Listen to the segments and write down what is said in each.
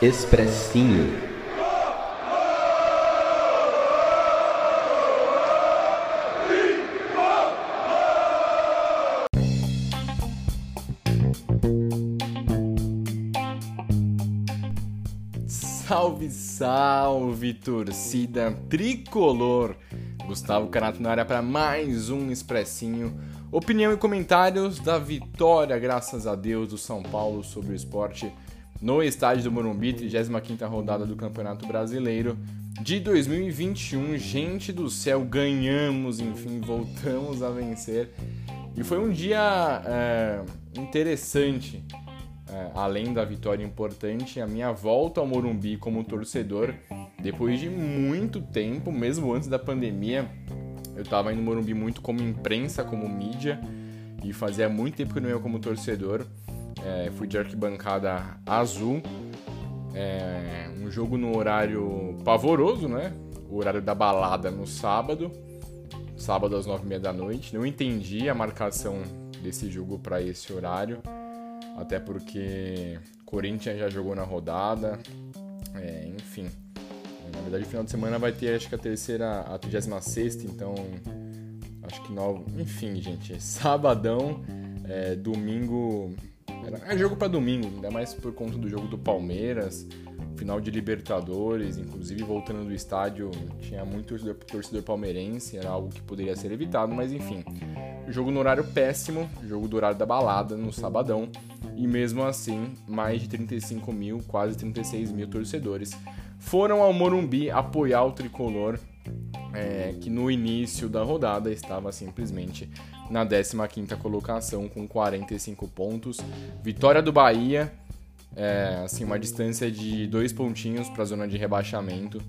Expressinho. Salve, salve, torcida tricolor! Gustavo Canato na área para mais um Expressinho. Opinião e comentários da vitória, graças a Deus, do São Paulo sobre o esporte no estádio do Morumbi, 35ª rodada do Campeonato Brasileiro de 2021. Gente do céu, ganhamos, enfim, voltamos a vencer. E foi um dia é, interessante é, além da vitória importante, a minha volta ao Morumbi como torcedor, depois de muito tempo, mesmo antes da pandemia, eu estava indo no Morumbi muito como imprensa, como mídia, e fazia muito tempo que não ia como torcedor. É, fui de arquibancada azul, é, um jogo no horário pavoroso, né? O horário da balada no sábado, sábado às nove e meia da noite. Não entendi a marcação desse jogo para esse horário até porque Corinthians já jogou na rodada, é, enfim. Na verdade, final de semana vai ter, acho que a terceira, a 36, então. Acho que nove. Enfim, gente, sabadão, é, domingo. É jogo para domingo, ainda mais por conta do jogo do Palmeiras, final de Libertadores, inclusive voltando do estádio, tinha muito torcedor palmeirense, era algo que poderia ser evitado, mas enfim. Jogo no horário péssimo, jogo do horário da balada, no sabadão. E mesmo assim, mais de 35 mil, quase 36 mil torcedores foram ao Morumbi apoiar o tricolor, é, que no início da rodada estava simplesmente na 15ª colocação com 45 pontos. Vitória do Bahia, é, assim, uma distância de dois pontinhos para a zona de rebaixamento.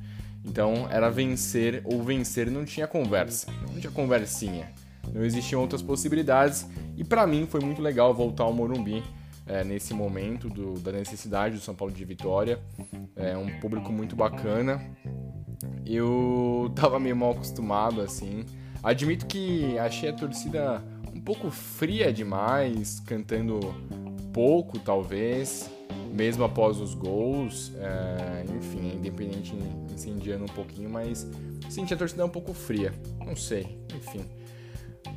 Então era vencer ou vencer, não tinha conversa, não tinha conversinha. Não existiam outras possibilidades e para mim foi muito legal voltar ao Morumbi é, nesse momento do, da necessidade do São Paulo de vitória. É um público muito bacana. Eu tava meio mal acostumado assim. Admito que achei a torcida um pouco fria demais, cantando pouco talvez, mesmo após os gols. É, enfim, independente incendiando um pouquinho, mas senti a torcida um pouco fria. Não sei, enfim.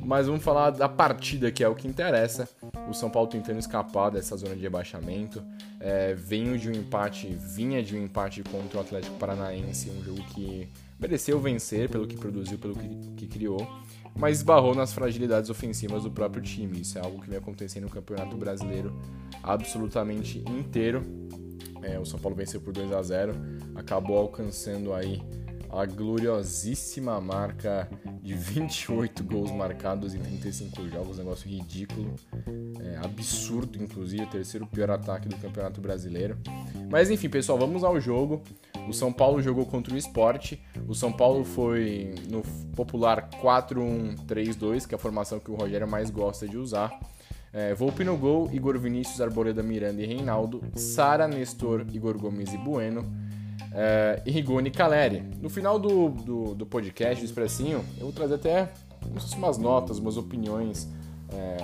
Mas vamos falar da partida que é o que interessa. O São Paulo tentando escapar dessa zona de rebaixamento. É, de um empate, vinha de um empate contra o Atlético Paranaense, um jogo que mereceu vencer pelo que produziu, pelo que, que criou, mas esbarrou nas fragilidades ofensivas do próprio time. Isso é algo que vem acontecendo no Campeonato Brasileiro absolutamente inteiro. É, o São Paulo venceu por 2 a 0 acabou alcançando aí a gloriosíssima marca de 28 gols marcados em 35 jogos, negócio ridículo, é, absurdo, inclusive, terceiro pior ataque do Campeonato Brasileiro. Mas enfim, pessoal, vamos ao jogo. O São Paulo jogou contra o Esporte. O São Paulo foi no popular 4-1-3-2, que é a formação que o Rogério mais gosta de usar. É, Volpe no gol, Igor Vinícius, Arboleda Miranda e Reinaldo, Sara, Nestor, Igor Gomes e Bueno, é, e Rigoni Caleri. No final do, do, do, podcast, do Expressinho, eu vou trazer até umas notas, umas opiniões é,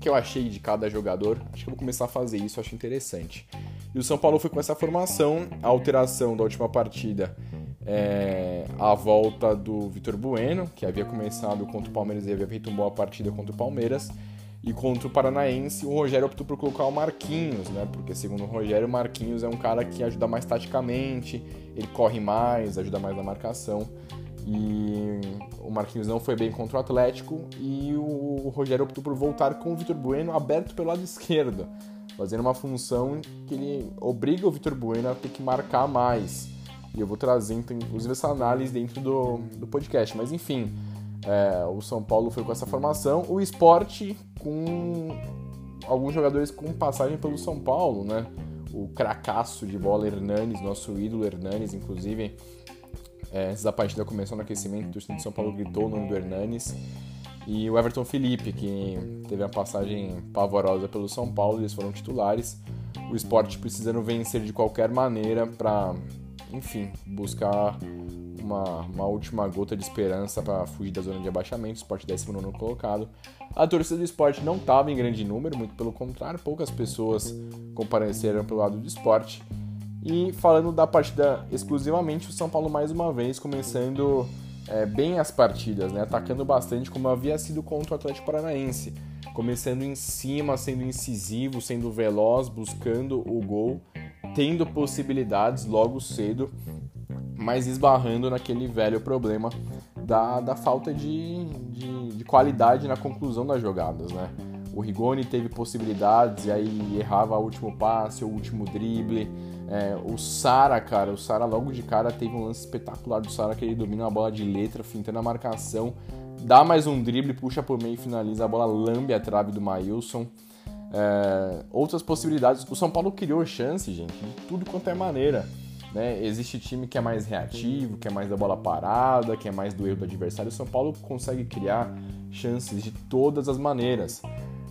que eu achei de cada jogador. Acho que eu vou começar a fazer isso, acho interessante. E o São Paulo foi com essa formação, a alteração da última partida, é, a volta do Vitor Bueno, que havia começado contra o Palmeiras e havia feito uma boa partida contra o Palmeiras. E contra o Paranaense, o Rogério optou por colocar o Marquinhos, né? Porque segundo o Rogério, o Marquinhos é um cara que ajuda mais taticamente, ele corre mais, ajuda mais na marcação. E o Marquinhos não foi bem contra o Atlético e o Rogério optou por voltar com o Vitor Bueno aberto pelo lado esquerdo, fazendo uma função que ele obriga o Vitor Bueno a ter que marcar mais. E eu vou trazer, então, inclusive, essa análise dentro do, do podcast. Mas enfim, é, o São Paulo foi com essa formação. O esporte com alguns jogadores com passagem pelo São Paulo, né? O cracaço de bola Hernanes, nosso ídolo Hernanes, inclusive. É, antes da partida começou no aquecimento, o torcedor de São Paulo gritou o nome do Hernanes. E o Everton Felipe, que teve a passagem pavorosa pelo São Paulo, eles foram titulares. O esporte precisando vencer de qualquer maneira para, enfim, buscar uma, uma última gota de esperança para fugir da zona de abaixamento, esporte 19 colocado. A torcida do esporte não estava em grande número, muito pelo contrário, poucas pessoas compareceram pelo lado do esporte. E falando da partida exclusivamente, o São Paulo mais uma vez começando é, bem as partidas, né? atacando bastante como havia sido contra o Atlético Paranaense. Começando em cima, sendo incisivo, sendo veloz, buscando o gol, tendo possibilidades logo cedo, mas esbarrando naquele velho problema da, da falta de, de, de qualidade na conclusão das jogadas. Né? O Rigoni teve possibilidades e aí errava o último passe, o último drible. É, o Sara, cara, o Sara logo de cara teve um lance espetacular do Sara que ele domina a bola de letra, fintando a marcação, dá mais um drible, puxa por meio e finaliza a bola, lambe a trave do Mailson. É, outras possibilidades. O São Paulo criou chance, gente, de tudo quanto é maneira. Né? Existe time que é mais reativo, que é mais da bola parada, que é mais do erro do adversário. O São Paulo consegue criar chances de todas as maneiras.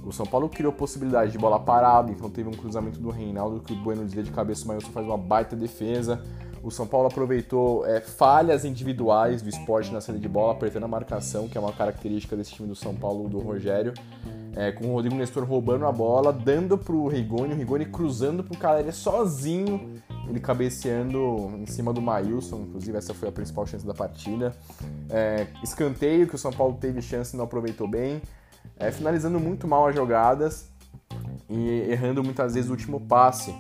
O São Paulo criou possibilidade de bola parada, então teve um cruzamento do Reinaldo que o Bueno desvia de cabeça, o Mailson faz uma baita defesa. O São Paulo aproveitou é, falhas individuais do esporte na saída de bola, apertando a marcação, que é uma característica desse time do São Paulo do Rogério. É, com o Rodrigo Nestor roubando a bola, dando pro Rigoni, o Rigoni cruzando pro Caleri sozinho, ele cabeceando em cima do Mailson, inclusive essa foi a principal chance da partida. É, escanteio que o São Paulo teve chance e não aproveitou bem é, finalizando muito mal as jogadas e errando muitas vezes o último passe.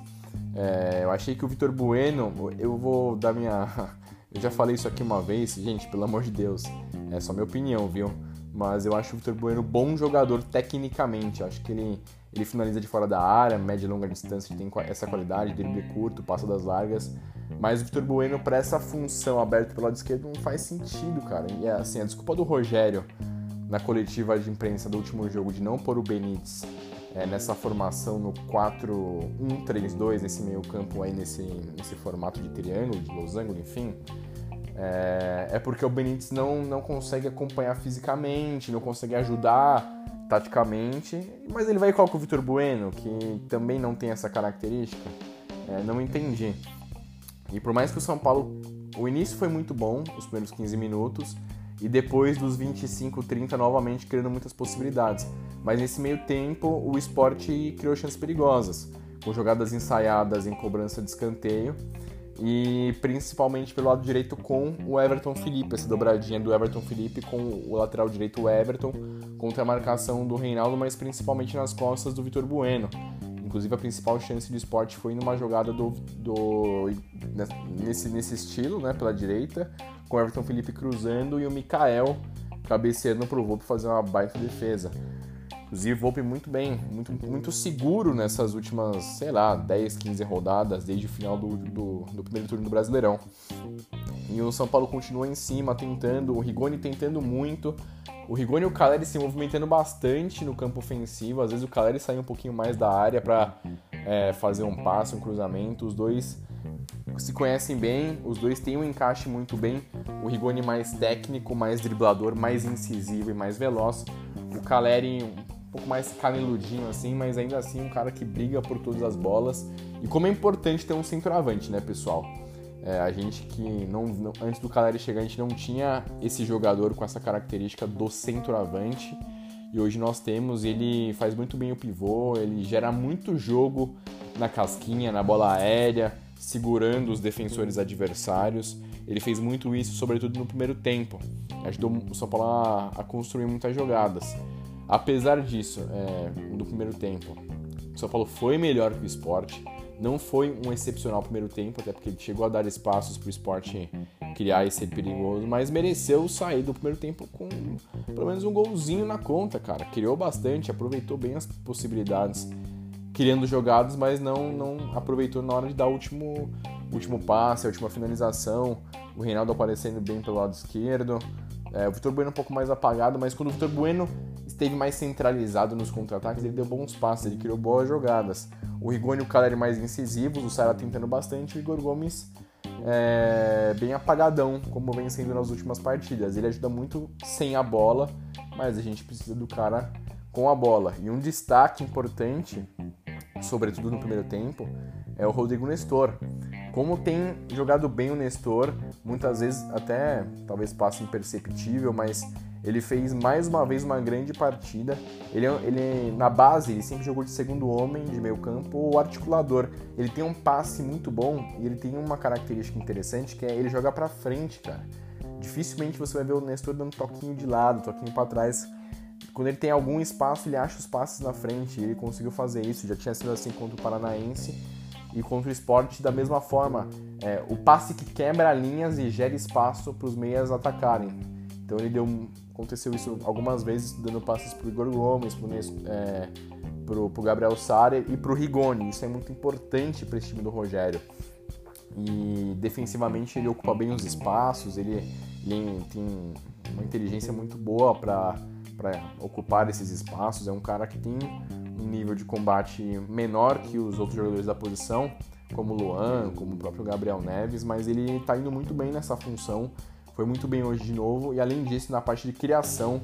É, eu achei que o Vitor Bueno, eu vou dar minha. Eu já falei isso aqui uma vez, gente, pelo amor de Deus, é só minha opinião, viu? Mas eu acho o Vitor Bueno bom jogador tecnicamente. Acho que ele, ele finaliza de fora da área, média e longa distância, tem essa qualidade, drible curto, passa das largas. Mas o Vitor Bueno, para essa função aberta pelo lado esquerdo, não faz sentido, cara. E é assim, a desculpa do Rogério na coletiva de imprensa do último jogo de não pôr o Benítez é, nessa formação no 4-1-3-2, nesse meio campo aí, nesse, nesse formato de triângulo, de losango, enfim, é, é, porque o Benítez não, não consegue acompanhar fisicamente, não consegue ajudar taticamente, mas ele vai igual com o Vitor Bueno, que também não tem essa característica, é, não entendi. E por mais que o São Paulo, o início foi muito bom, os primeiros 15 minutos, e depois dos 25, 30 novamente criando muitas possibilidades. Mas nesse meio tempo o esporte criou chances perigosas, com jogadas ensaiadas em cobrança de escanteio e principalmente pelo lado direito com o Everton Felipe, essa dobradinha do Everton Felipe com o lateral direito Everton contra a marcação do Reinaldo, mas principalmente nas costas do Vitor Bueno. Inclusive a principal chance do esporte foi numa jogada do, do nesse, nesse estilo, né, pela direita, com o Everton Felipe cruzando e o Mikael cabeceando pro Volpe fazer uma baita defesa. Inclusive, Volpe muito bem, muito, muito seguro nessas últimas, sei lá, 10, 15 rodadas, desde o final do, do, do primeiro turno do Brasileirão. E o São Paulo continua em cima, tentando, o Rigoni tentando muito. O Rigoni e o Caleri se movimentando bastante no campo ofensivo. Às vezes o Caleri sai um pouquinho mais da área para é, fazer um passe, um cruzamento. Os dois se conhecem bem, os dois têm um encaixe muito bem. O Rigoni mais técnico, mais driblador, mais incisivo e mais veloz. O Caleri um pouco mais caneludinho assim, mas ainda assim um cara que briga por todas as bolas. E como é importante ter um centroavante, né, pessoal? É, a gente que não, não, antes do Caleri chegar a gente não tinha esse jogador com essa característica do centroavante e hoje nós temos. Ele faz muito bem o pivô, ele gera muito jogo na casquinha, na bola aérea segurando os defensores adversários. Ele fez muito isso, sobretudo no primeiro tempo. Ajudou o São Paulo a, a construir muitas jogadas. Apesar disso, é, primeiro tempo, o São Paulo foi melhor que o esporte. Não foi um excepcional primeiro tempo, até porque ele chegou a dar espaços para o esporte criar e ser perigoso, mas mereceu sair do primeiro tempo com pelo menos um golzinho na conta, cara. Criou bastante, aproveitou bem as possibilidades criando jogadas, mas não, não aproveitou na hora de dar o último, último passe, a última finalização. O Reinaldo aparecendo bem pelo lado esquerdo. É, o Vitor Bueno um pouco mais apagado, mas quando o Vitor Bueno esteve mais centralizado nos contra-ataques, ele deu bons passes, ele criou boas jogadas. O Rigoni e o Caleri mais incisivos, o Sara tentando bastante, o Igor Gomes é, bem apagadão, como vem sendo nas últimas partidas. Ele ajuda muito sem a bola, mas a gente precisa do cara com a bola. E um destaque importante sobretudo no primeiro tempo, é o Rodrigo Nestor. Como tem jogado bem o Nestor, muitas vezes até talvez passe imperceptível, mas Ele fez mais uma vez uma grande partida. Ele, ele na base, ele sempre jogou de segundo homem, de meio campo ou articulador. Ele tem um passe muito bom e ele tem uma característica interessante que é ele joga para frente, cara. Dificilmente você vai ver o Nestor dando toquinho de lado, toquinho para trás. Quando ele tem algum espaço, ele acha os passes na frente. E ele conseguiu fazer isso. Já tinha sido assim contra o Paranaense e contra o esporte da mesma forma. É, o passe que quebra linhas e gera espaço para os meias atacarem. Então ele deu aconteceu isso algumas vezes dando passes para o Igor Gomes, para é, o Gabriel Sara e para o Rigoni. Isso é muito importante para esse time do Rogério. E defensivamente ele ocupa bem os espaços, ele, ele tem uma inteligência muito boa para ocupar esses espaços. É um cara que tem um nível de combate menor que os outros jogadores da posição, como o Luan, como o próprio Gabriel Neves, mas ele está indo muito bem nessa função. Foi muito bem hoje de novo e além disso na parte de criação,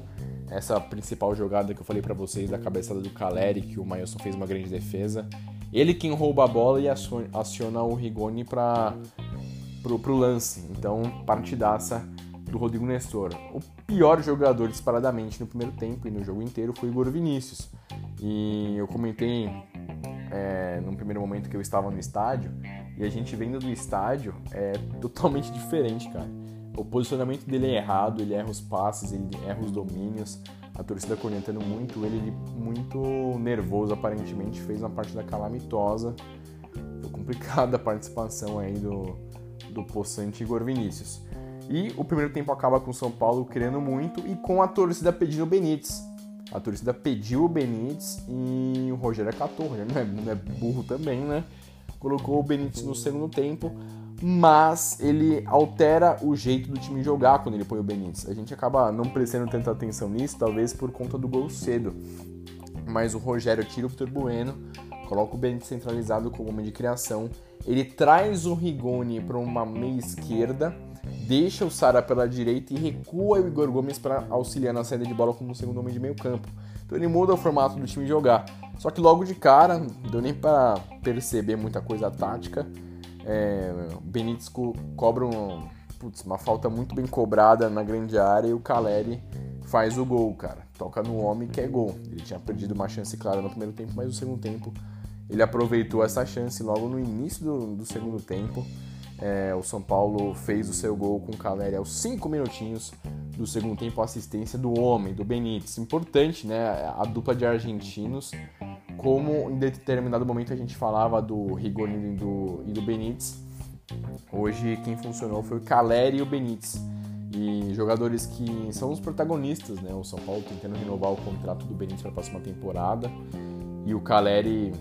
essa principal jogada que eu falei para vocês da cabeçada do Caleri, que o Mailson fez uma grande defesa, ele quem rouba a bola e aciona o Rigoni para pro, pro lance. Então, partidaça do Rodrigo Nestor. O pior jogador disparadamente no primeiro tempo e no jogo inteiro foi Igor Vinícius. E eu comentei é, num primeiro momento que eu estava no estádio, e a gente vendo do estádio é totalmente diferente, cara. O posicionamento dele é errado, ele erra os passes, ele erra os domínios. A torcida cornetando muito ele, muito nervoso aparentemente, fez uma partida calamitosa. Foi complicada a participação aí do, do possante Igor Vinícius. E o primeiro tempo acaba com o São Paulo querendo muito e com a torcida pedindo o Benítez. A torcida pediu o Benítez e o Rogério acatou. O Rogério não é, não é burro também, né? Colocou o Benítez no segundo tempo, mas ele altera o jeito do time jogar quando ele põe o Benítez. A gente acaba não prestando tanta atenção nisso, talvez por conta do gol cedo. Mas o Rogério tira o Vitor Bueno, coloca o Benítez centralizado como homem de criação. Ele traz o Rigoni para uma meia esquerda deixa o Sara pela direita e recua o Igor Gomes para auxiliar na saída de bola como segundo homem de meio campo. Então ele muda o formato do time jogar. Só que logo de cara, não deu nem para perceber muita coisa tática. É, Benítez co cobra um, putz, uma falta muito bem cobrada na grande área e o Caleri faz o gol, cara. Toca no homem que é gol. Ele tinha perdido uma chance clara no primeiro tempo, mas no segundo tempo ele aproveitou essa chance logo no início do, do segundo tempo. É, o São Paulo fez o seu gol com o Caleri aos 5 minutinhos do segundo tempo, assistência do homem, do Benítez. Importante, né? A dupla de argentinos. Como em determinado momento a gente falava do Rigoni e do, e do Benítez, hoje quem funcionou foi o Caleri e o Benítez. E jogadores que são os protagonistas, né? O São Paulo tentando renovar o contrato do Benítez para a próxima temporada. E o Caleri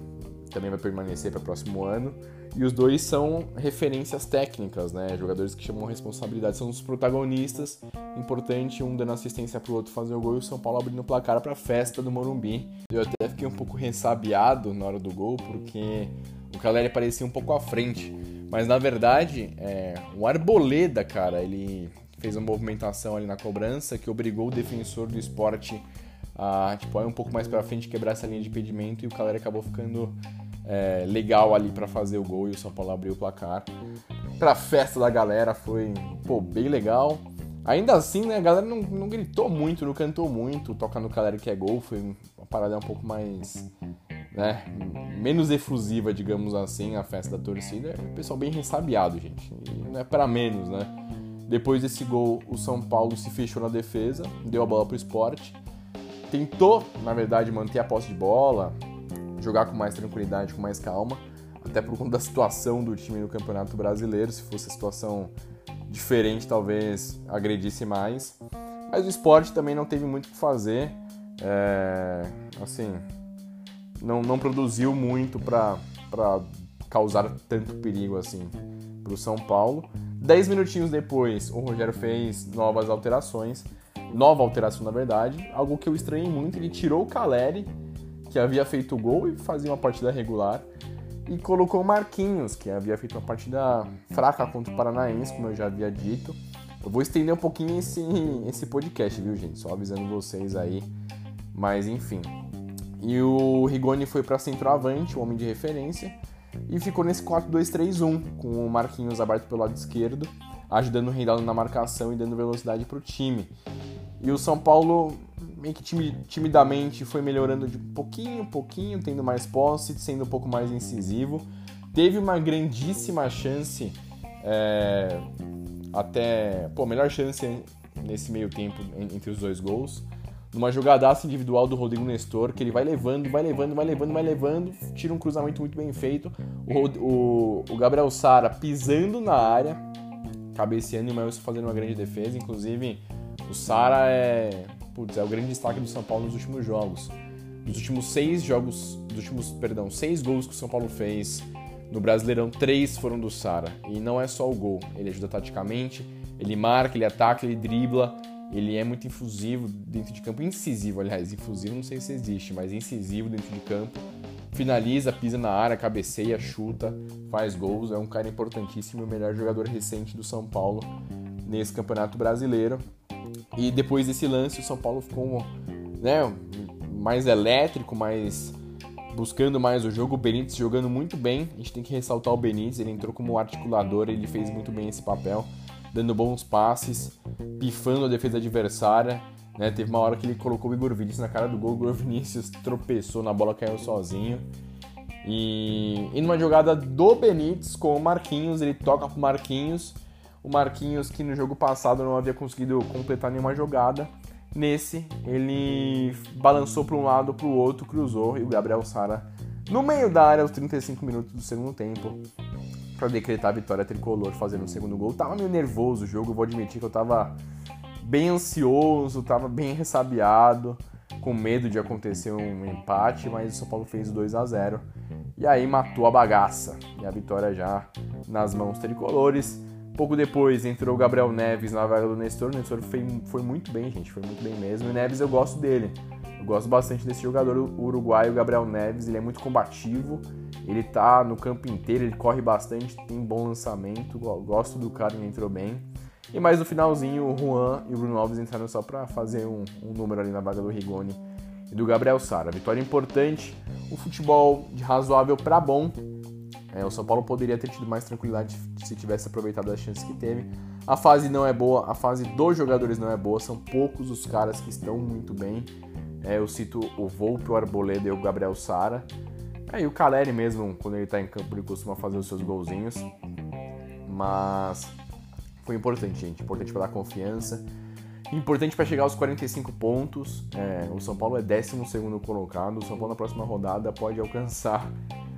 também vai permanecer para o próximo ano. E os dois são referências técnicas, né? Jogadores que chamam responsabilidade, são os protagonistas. Importante, um dando assistência pro outro fazer o gol e o São Paulo abrindo o placar para a festa do Morumbi. Eu até fiquei um pouco ressabiado na hora do gol, porque o Caleri parecia um pouco à frente. Mas na verdade, é, o Arboleda, cara, ele fez uma movimentação ali na cobrança que obrigou o defensor do esporte a tipo, ir um pouco mais para frente, quebrar essa linha de impedimento e o Caleri acabou ficando é, legal ali para fazer o gol e o São Paulo abriu o placar. Pra festa da galera foi pô, bem legal. Ainda assim, né, a galera não, não gritou muito, não cantou muito. Toca no Caleri que é gol, foi uma parada um pouco mais. Né, menos efusiva, digamos assim, a festa da torcida. É um pessoal bem ressabiado, gente. E não é para menos, né? Depois desse gol, o São Paulo se fechou na defesa, deu a bola pro esporte. Tentou, na verdade, manter a posse de bola, jogar com mais tranquilidade, com mais calma, até por conta da situação do time no Campeonato Brasileiro. Se fosse a situação diferente, talvez agredisse mais. Mas o esporte também não teve muito o que fazer. É, assim, não, não produziu muito para causar tanto perigo assim para o São Paulo. Dez minutinhos depois, o Rogério fez novas alterações. Nova alteração, na verdade. Algo que eu estranhei muito. Ele tirou o Caleri que havia feito gol e fazia uma partida regular, e colocou o Marquinhos, que havia feito uma partida fraca contra o Paranaense, como eu já havia dito. Eu vou estender um pouquinho esse, esse podcast, viu, gente? Só avisando vocês aí. Mas enfim. E o Rigoni foi para centroavante, o homem de referência, e ficou nesse 4-2-3-1, com o Marquinhos aberto pelo lado esquerdo, ajudando o Reinaldo na marcação e dando velocidade para o time. E o São Paulo meio que timidamente foi melhorando de pouquinho, pouquinho, tendo mais posse, sendo um pouco mais incisivo. Teve uma grandíssima chance, é, até, pô, melhor chance nesse meio tempo entre os dois gols. Numa jogadaça individual do Rodrigo Nestor, que ele vai levando, vai levando, vai levando, vai levando, tira um cruzamento muito bem feito. O, o, o Gabriel Sara pisando na área, cabeceando e o Melson fazendo uma grande defesa. Inclusive, o Sara é, putz, é o grande destaque do São Paulo nos últimos jogos. Dos últimos seis jogos, dos últimos, perdão, seis gols que o São Paulo fez no Brasileirão, três foram do Sara. E não é só o gol, ele ajuda taticamente, ele marca, ele ataca, ele dribla, ele é muito infusivo dentro de campo, incisivo, aliás, infusivo não sei se existe, mas incisivo dentro de campo. Finaliza, pisa na área, cabeceia, chuta, faz gols, é um cara importantíssimo, o melhor jogador recente do São Paulo nesse Campeonato Brasileiro. E depois desse lance, o São Paulo ficou né, mais elétrico, mais buscando mais o jogo. O Benítez jogando muito bem. A gente tem que ressaltar o Benítez, ele entrou como articulador, ele fez muito bem esse papel, dando bons passes, pifando a defesa adversária. Né? Teve uma hora que ele colocou o Igor Vinícius na cara do gol, o Igor Vinícius tropeçou na bola, caiu sozinho. E, e numa jogada do Benítez com o Marquinhos, ele toca pro Marquinhos o Marquinhos, que no jogo passado não havia conseguido completar nenhuma jogada, nesse ele balançou para um lado, para o outro, cruzou e o Gabriel Sara no meio da área aos 35 minutos do segundo tempo para decretar a vitória tricolor fazendo o segundo gol. Tava meio nervoso o jogo, vou admitir que eu tava bem ansioso, tava bem ressabiado, com medo de acontecer um empate, mas o São Paulo fez 2 a 0 e aí matou a bagaça. E a vitória já nas mãos tricolores. Pouco depois entrou o Gabriel Neves na vaga do Nestor. O Nestor foi, foi muito bem, gente, foi muito bem mesmo. E o Neves eu gosto dele. Eu gosto bastante desse jogador uruguaio, Gabriel Neves. Ele é muito combativo, ele tá no campo inteiro, ele corre bastante, tem bom lançamento. Gosto do cara, ele entrou bem. E mais no finalzinho, o Juan e o Bruno Alves entraram só para fazer um, um, número ali na vaga do Rigoni e do Gabriel Sara. Vitória importante, o futebol de razoável para bom é, o São Paulo poderia ter tido mais tranquilidade se tivesse aproveitado as chances que teve. A fase não é boa, a fase dos jogadores não é boa, são poucos os caras que estão muito bem. É, eu cito o Volpe, o Arboleda e o Gabriel Sara. É, e o Caleri mesmo, quando ele está em campo, ele costuma fazer os seus golzinhos. Mas foi importante, gente. Importante para dar confiança. Importante para chegar aos 45 pontos. É, o São Paulo é 12 colocado. O São Paulo na próxima rodada pode alcançar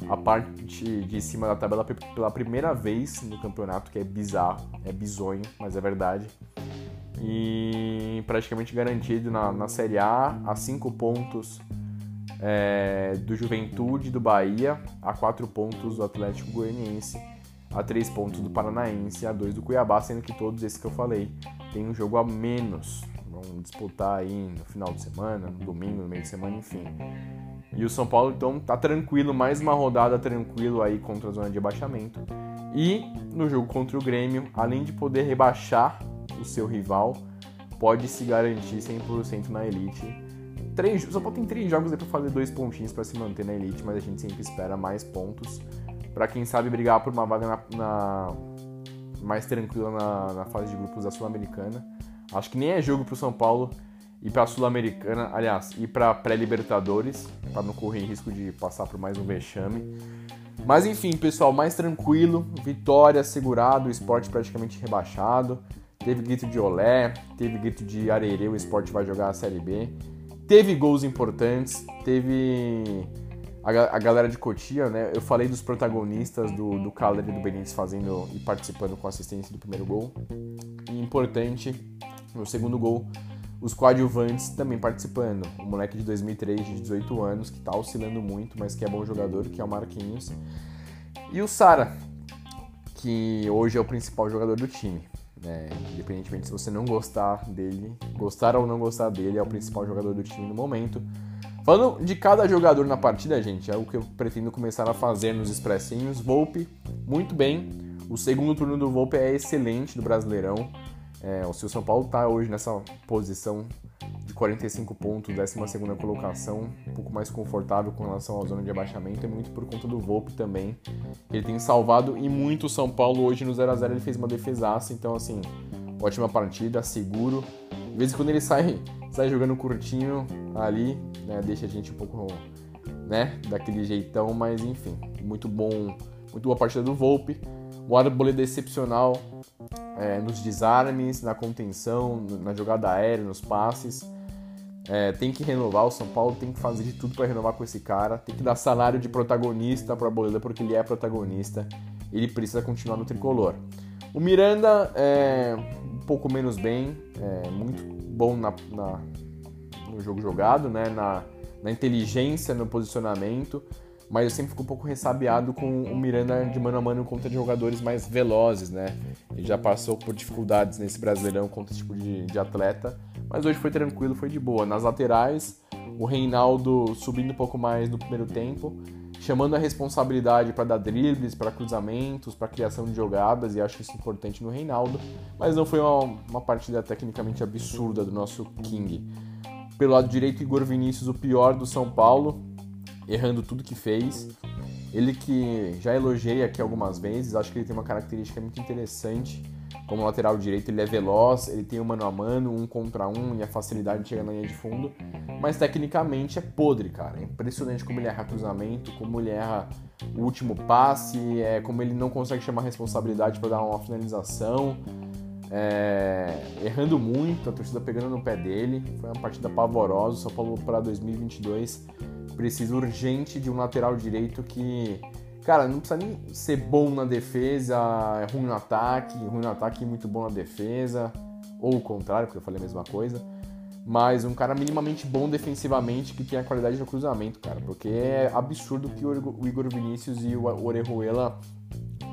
a parte de cima da tabela pela primeira vez no campeonato, que é bizarro, é bizonho, mas é verdade. E praticamente garantido na, na Série A, a 5 pontos é, do Juventude do Bahia, a 4 pontos do Atlético Goianiense, a 3 pontos do Paranaense, a 2 do Cuiabá, sendo que todos esses que eu falei têm um jogo a menos. Vão disputar aí no final de semana, no domingo, no meio de semana, enfim. E o São Paulo então tá tranquilo, mais uma rodada tranquilo aí contra a zona de rebaixamento. E no jogo contra o Grêmio, além de poder rebaixar o seu rival, pode se garantir 100% na elite. Três, São Paulo tem três jogos aí para fazer dois pontinhos para se manter na elite, mas a gente sempre espera mais pontos para quem sabe brigar por uma vaga na, na mais tranquila na, na, fase de grupos da Sul-Americana. Acho que nem é jogo para o São Paulo ir para a Sul-Americana, aliás, ir para pré-Libertadores, para não correr risco de passar por mais um vexame. Mas enfim, pessoal, mais tranquilo, vitória segurado, o esporte praticamente rebaixado. Teve grito de olé, teve grito de arerê, o esporte vai jogar a Série B. Teve gols importantes, teve a, galera de Cotia, né? Eu falei dos protagonistas do, do Caleri e do Benítez fazendo e participando com assistência do primeiro gol. E importante, no segundo gol, os coadjuvantes também participando. O moleque de 2003, de 18 anos, que tá oscilando muito, mas que é bom jogador, que é o Marquinhos. E o Sara, que hoje é o principal jogador do time. É, independentemente se você não gostar dele, gostar ou não gostar dele, é o principal jogador do time no momento. Falando de cada jogador na partida, gente, é o que eu pretendo começar a fazer nos expressinhos. Volpe, muito bem. O segundo turno do Volpe é excelente do Brasileirão. É, o seu São Paulo está hoje nessa posição de 45 pontos, 12 colocação, um pouco mais confortável com relação à zona de abaixamento, é muito por conta do Volpe também. Ele tem salvado e muito o São Paulo hoje no 0 a 0 ele fez uma defesaça, então assim, ótima partida, seguro. De vez em quando ele sai, sai jogando curtinho ali, né? Deixa a gente um pouco, né? Daquele jeitão, mas enfim, muito bom, muito boa partida do Volpe. O Arboleda excepcional é, nos desarmes, na contenção, na jogada aérea, nos passes. É, tem que renovar, o São Paulo tem que fazer de tudo para renovar com esse cara. Tem que dar salário de protagonista para Arboleda, porque ele é protagonista. Ele precisa continuar no tricolor. O Miranda é um pouco menos bem, é muito bom na, na no jogo jogado, né? na, na inteligência, no posicionamento mas eu sempre fico um pouco ressabiado com o Miranda de mano a mano contra jogadores mais velozes, né? Ele já passou por dificuldades nesse Brasileirão contra esse tipo de, de atleta, mas hoje foi tranquilo, foi de boa. Nas laterais, o Reinaldo subindo um pouco mais no primeiro tempo, chamando a responsabilidade para dar dribles, para cruzamentos, para criação de jogadas, e acho isso importante no Reinaldo, mas não foi uma, uma partida tecnicamente absurda do nosso King. Pelo lado direito, Igor Vinícius, o pior do São Paulo, errando tudo que fez. Ele que já elogiei aqui algumas vezes, acho que ele tem uma característica muito interessante. Como lateral direito, ele é veloz, ele tem um mano a mano, um contra um e a facilidade de chegar na linha de fundo. Mas tecnicamente é podre, cara. É impressionante como ele erra cruzamento, como ele erra o último passe, é, como ele não consegue chamar responsabilidade para dar uma finalização. É, errando muito, a torcida pegando no pé dele. Foi uma partida pavorosa. São Paulo para 2022 precisa urgente de um lateral direito que, cara, não precisa nem ser bom na defesa, é ruim no ataque, ruim no ataque e muito bom na defesa, ou o contrário, porque eu falei a mesma coisa. Mas um cara minimamente bom defensivamente que tem a qualidade do cruzamento, cara. Porque é absurdo que o Igor Vinícius e o Orejuela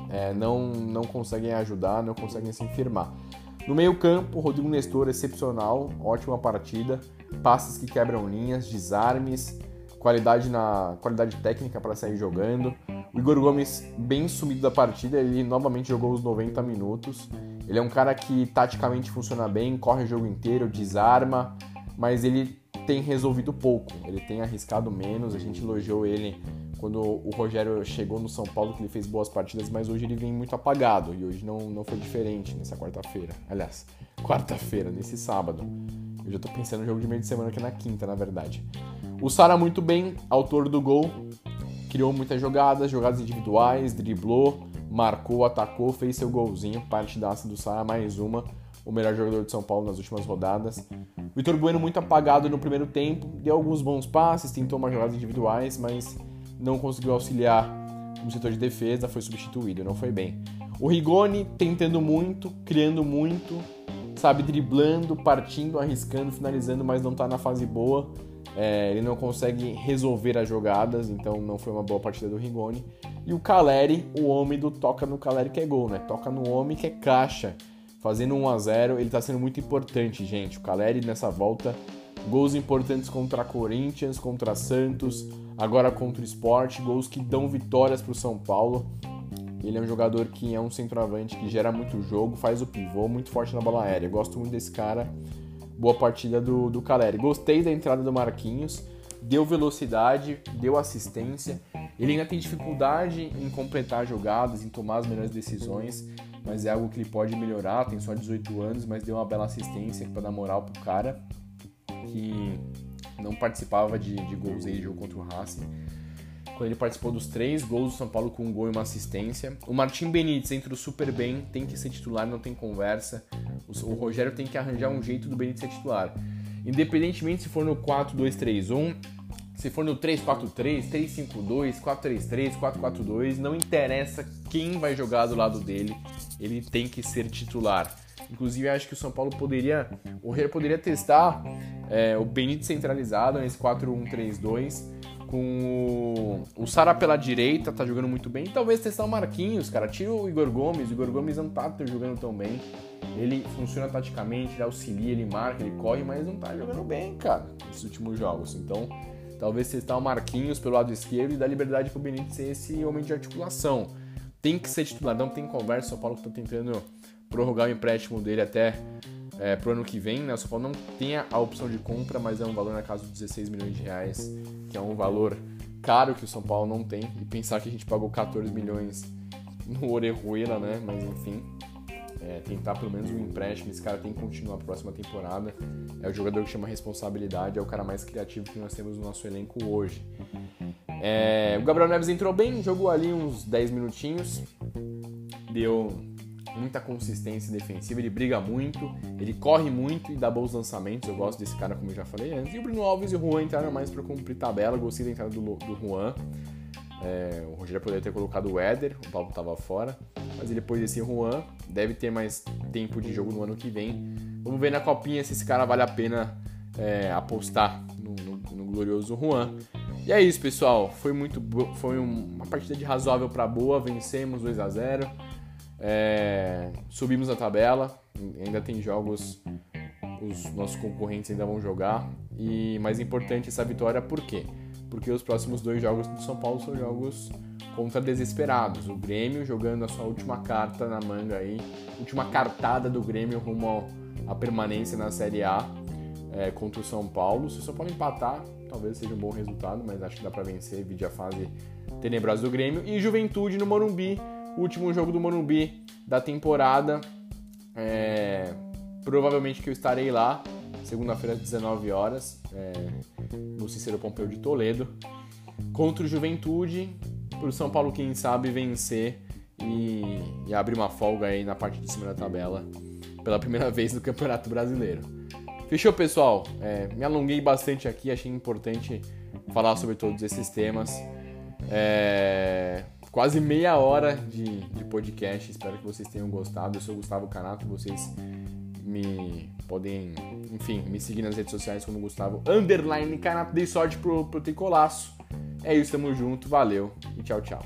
é, não, não conseguem ajudar, não conseguem se firmar. No meio-campo, Rodrigo Nestor excepcional, ótima partida, passes que quebram linhas, desarmes, qualidade na qualidade técnica para sair jogando. O Igor Gomes bem sumido da partida, ele novamente jogou os 90 minutos. Ele é um cara que taticamente funciona bem, corre o jogo inteiro, desarma, mas ele tem resolvido pouco. Ele tem arriscado menos. A gente elogiou ele quando o Rogério chegou no São Paulo, que ele fez boas partidas, mas hoje ele vem muito apagado e hoje não, não foi diferente nessa quarta-feira. Aliás, quarta-feira, nesse sábado. Eu já tô pensando no jogo de meio de semana que é na quinta, na verdade. O Sara muito bem, autor do gol, criou muitas jogadas, jogadas individuais, driblou, marcou, atacou, fez seu golzinho, partidaça do Sara, mais uma, o melhor jogador de São Paulo nas últimas rodadas. Vitor Bueno muito apagado no primeiro tempo, deu alguns bons passes, tentou umas jogadas individuais, mas não conseguiu auxiliar no setor de defesa, foi substituído, não foi bem. O Rigoni tentando muito, criando muito, sabe, driblando, partindo, arriscando, finalizando, mas não tá na fase boa. É, ele não consegue resolver as jogadas, então não foi uma boa partida do Rigoni. E o Caleri, o homem do toca no Caleri que é gol, né? Toca no homem que é caixa. Fazendo 1 a 0 ele tá sendo muito importante, gente. O Caleri nessa volta, gols importantes contra Corinthians, contra Santos, agora contra o Sport, gols que dão vitórias pro São Paulo. Ele é um jogador que é um centroavante que gera muito jogo, faz o pivô, muito forte na bola aérea. Eu gosto muito desse cara boa partida do, do Caleri. Gostei da entrada do Marquinhos, deu velocidade, deu assistência. Ele ainda tem dificuldade em completar jogadas, em tomar as melhores decisões, mas é algo que ele pode melhorar. Tem só 18 anos, mas deu uma bela assistência para dar moral pro cara que não participava de, de gols aí de jogo contra o Racing quando ele participou dos três gols do São Paulo com um gol e uma assistência. O Martim Benítez entrou super bem, tem que ser titular, não tem conversa. O, Rogério tem que arranjar um jeito do Benítez ser titular. Independentemente se for no 4-2-3-1, se for no 3-4-3, 3-5-2, 4-3-3, 4-4-2, não interessa quem vai jogar do lado dele, ele tem que ser titular. Inclusive, acho que o São Paulo poderia, o Rogério poderia testar é, o Benítez centralizado nesse 4-1-3-2 com o, o Sara pela direita, tá jogando muito bem. talvez testar o Marquinhos, cara. Tira o Igor Gomes. O Igor Gomes não tá jogando tão bem. Ele funciona taticamente, ele auxilia, ele marca, ele corre, mas não tá jogando bem, cara, nesses últimos jogos. Então, talvez testar o Marquinhos pelo lado esquerdo e dar liberdade pro Benítez ser esse homem de articulação. Tem que ser titular, não tem conversa. O São Paulo tá tentando prorrogar o empréstimo dele até é, pro ano que vem, né? O São Paulo não tem a opção de compra, mas é um valor na casa de 16 milhões de reais, que é um valor caro que o São Paulo não tem. E pensar que a gente pagou 14 milhões no Orejuela, né? Mas enfim. é, tentar pelo menos um empréstimo. Esse cara tem que continuar a próxima temporada. É o jogador que chama responsabilidade, é o cara mais criativo que nós temos no nosso elenco hoje. É, o Gabriel Neves entrou bem, jogou ali uns 10 minutinhos, deu muita consistência defensiva, ele briga muito, ele corre muito e dá bons lançamentos. Eu gosto desse cara, como eu já falei antes. E o Bruno Alves e o Juan entraram mais para cumprir tabela. Gostei da entrada do, do Juan. É, o Rogério poderia ter colocado o Éder, o Paulo estava fora. Mas ele pôs esse Juan, deve ter mais tempo de jogo no ano que vem. Vamos ver na copinha se esse cara vale a pena é, apostar no, no, no, glorioso Juan. E é isso, pessoal. Foi muito foi uma partida de razoável para boa. Vencemos 2 a 0 é, subimos a tabela, ainda tem jogos, os nossos concorrentes ainda vão jogar. E mais importante essa vitória, por quê? Porque os próximos dois jogos do São Paulo são jogos contra desesperados. O Grêmio jogando a sua última carta na manga aí, última cartada do Grêmio rumo à permanência na Série A é, contra o São Paulo. Se o São Paulo empatar, talvez seja um bom resultado, mas acho que dá para vencer, vídeo a fase tenebrosa do Grêmio. E Juventude no Morumbi, último jogo do Morumbi da temporada. É, provavelmente que eu estarei lá, segunda-feira às 19 horas, é, no Cicero Pompeu de Toledo, contra o Juventude, para o São Paulo, quem sabe, vencer e, e abrir uma folga aí na parte de cima da tabela pela primeira vez no Campeonato Brasileiro. Fechou, pessoal? É, me alonguei bastante aqui, achei importante falar sobre todos esses temas. É, quase meia hora de, de podcast. Espero que vocês tenham gostado. Eu sou o Gustavo Canato. Vocês me podem, enfim, me seguir nas redes sociais como Gustavo Underline Canato. Dei sorte pro, pro tricolaço. É isso, tamo junto. Valeu e tchau, tchau.